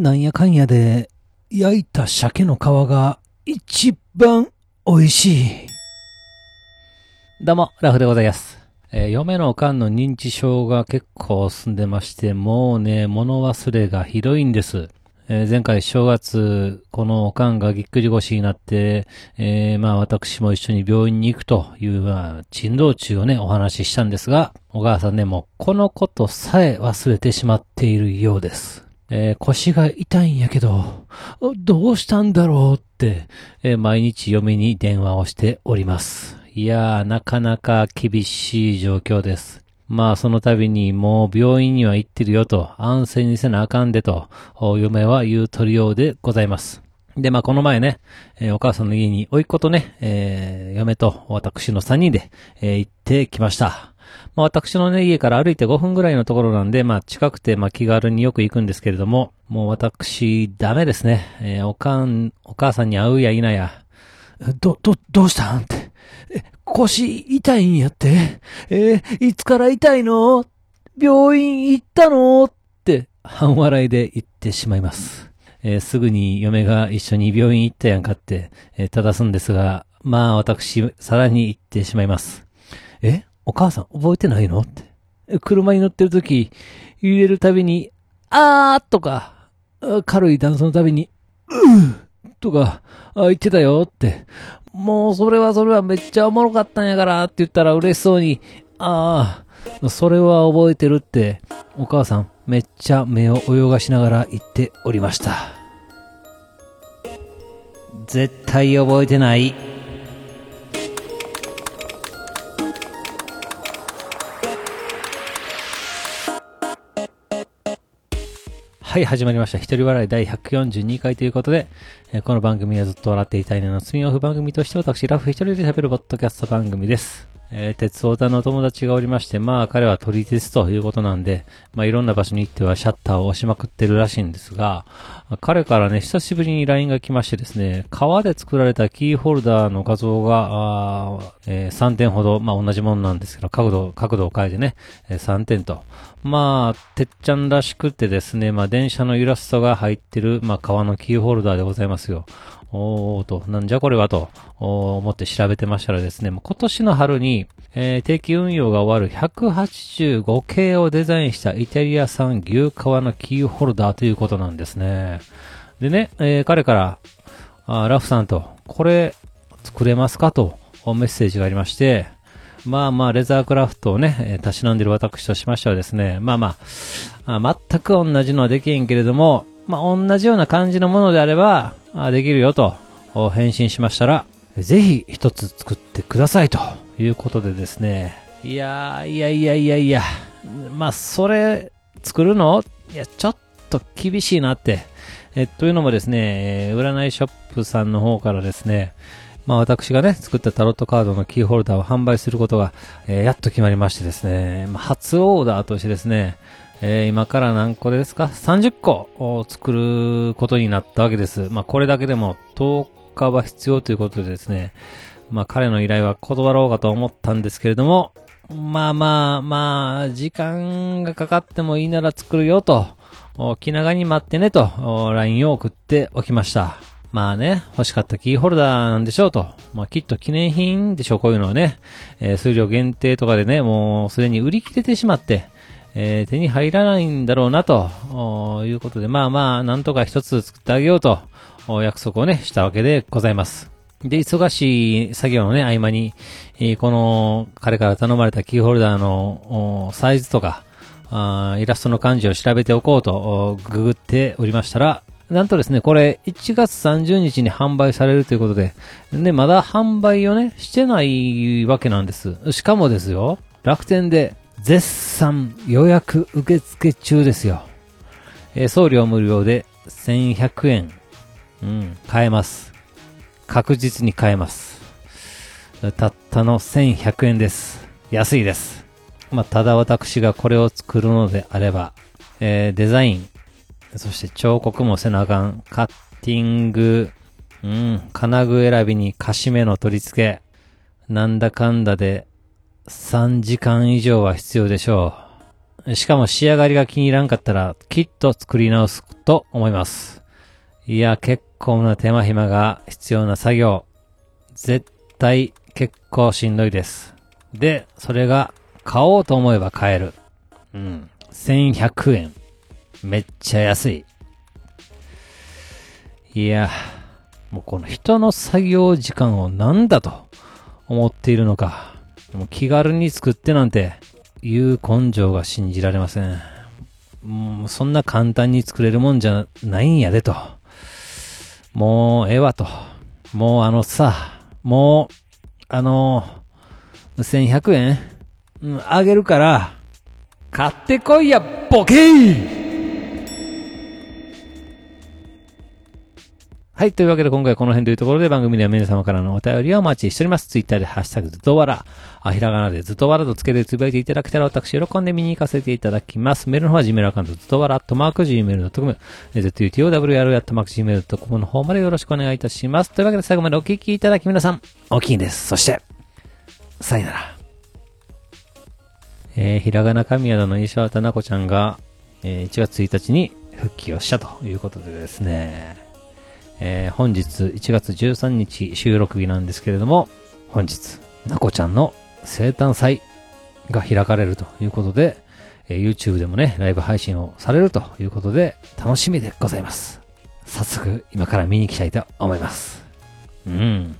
なんやかんやで、焼いた鮭の皮が一番美味しい。どうも、ラフでございます。えー嫁のおかんの認知症が結構進んでまして、もうね、物忘れがひどいんです。えー前回正月、このおかんがぎっくり腰になって、えーまあ私も一緒に病院に行くという、まあ、珍道中をね、お話ししたんですが、お母さんね、もうこのことさえ忘れてしまっているようです。えー腰が痛いんやけど、どうしたんだろうって、えー毎日嫁に電話をしております。いやー、なかなか厳しい状況です。まあ、その度にもう病院には行ってるよと、安静にせなあかんでと、嫁は言うとるようでございます。で、まあ、この前ね、えーお母さんの家に、甥っ子とね、えー嫁と私の3人で、えー行ってきました。まあ、私のね、家から歩いて5分ぐらいのところなんで、まあ、近くて、まあ、気軽によく行くんですけれども、もう私、ダメですね。えーおかん、お母さんに会うや否や、ど、ど、どうしたんって。腰痛いんやって。えーいつから痛いの？病院行ったの？って、半笑いで言ってしまいます。えーすぐに嫁が一緒に病院行ったやんかって、えー正すんですが、まあ私、さらに言ってしまいます。え？お母さん覚えてないの？って。車に乗ってる時、揺れるたびに、あーとか、軽い段差のたびに、うーとか、言ってたよって。もうそれはそれはめっちゃおもろかったんやからって言ったら嬉しそうに、ああ、それは覚えてるって、お母さんめっちゃ目を泳がしながら言っておりました。絶対覚えてない。はい、始まりました。一人笑い第142回ということで、えーこの番組はずっと笑っていたいねのスピンオフ番組として私、ラフ一人で喋るポッドキャスト番組です。えー、鉄オタの友達がおりまして、まあ彼は撮り鉄ということなんで、まあいろんな場所に行ってはシャッターを押しまくってるらしいんですが、彼からね、久しぶりに LINE が来ましてですね、革で作られたキーホルダーの画像が、あえー3点ほど、まあ同じものなんですけど、角度、角度を変えてね、えー3点と。まあ、てっちゃんらしくてですね、まあ電車のイラストが入ってる、まあ革のキーホルダーでございますよ。おーと、なんじゃこれはと、思って調べてましたらですね、もう今年の春に、えー定期運用が終わる185系をデザインしたイタリア産牛革のキーホルダーということなんですね。でね、えー彼から、あラフさんと、これ作れますかとメッセージがありまして、まあまあ、レザークラフトをね、えーたしなんでる私としましてはですね、まあまあ、あ全く同じのはできへんけれども、まあ同じような感じのものであれば、できるよと、返信しましたら、ぜひ一つ作ってくださいということでですね、いやー、いやいやいやいや、まあそれ作るの？いや、ちょっと厳しいなって。えというのもですね、占いショップさんの方からですね、まあ私がね、作ったタロットカードのキーホルダーを販売することが、えーやっと決まりましてですね、まあ、初オーダーとしてですね、えー今から何個ですか ?30 個を作ることになったわけです。まあこれだけでも10日は必要ということでですね、まあ彼の依頼は断ろうかと思ったんですけれども、まあまあまあ、時間がかかってもいいなら作るよと、気長に待ってねと、LINE を送っておきました。まあね、欲しかったキーホルダーなんでしょうと。まあきっと記念品でしょう、こういうのはね。えー数量限定とかでね、もうすでに売り切れてしまって、えー手に入らないんだろうなと、いうことで、まあまあ、なんとか一つ作ってあげようと、約束をね、したわけでございます。で、忙しい作業のね、合間に、えーこの、彼から頼まれたキーホルダーの、サイズとか、イラストの漢字を調べておこうと、ググっておりましたら、なんとですね、これ、1月30日に販売されるということで、で、まだ販売をね、してないわけなんです。しかもですよ、楽天で、絶賛予約受付中ですよ。えー送料無料で1100円。うん、買えます。確実に買えます。たったの1100円です。安いです。まあ、ただ私がこれを作るのであれば、えーデザイン、そして彫刻もせなあかん、カッティング、うん、金具選びにカシメの取り付け、なんだかんだで3時間以上は必要でしょしかも仕上がりが気に入らんかったら、きっと作り直すと思います。いや、結構な手間暇が必要な作業。絶対結構しんどいです。で、それが買おうと思えば買える。うん。1100円。めっちゃ安い。いや、もうこの人の作業時間をなんだと思っているのか。もう気軽に作ってなんていう根性が信じられません。もうそんな簡単に作れるもんじゃないんやでと。もうええわと。もうあのさ、もう、あの、1100円？うん、あげるから、買ってこいや、ボケーはい。というわけで今回はこの辺というところで番組では皆様からのお便りをお待ちしております。ツイッターでハッシュタグずっとわら、あ、ひらがなでずっとわらとつけてつぶやいていただけたら私喜んで見に行かせていただきます。メールの方は Gmail アカウントずっとわら、アットマーク Gmail.com、zutowr アットマーク Gmail.com の方までよろしくお願いいたします。というわけで最後までお聞きいただき皆さん、大きいんです。そして、さよなら。えー、ひらがな神宿の石渡奈子ちゃんが、えー1月1日に復帰をしたということでですね、えー本日1月13日収録日なんですけれども、本日、なこちゃんの生誕祭が開かれるということで、えー YouTube でもね、ライブ配信をされるということで、楽しみでございます。早速、今から見に行きたいと思います。うん。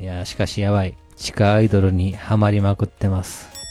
いや、しかしやばい。地下アイドルにハマりまくってます。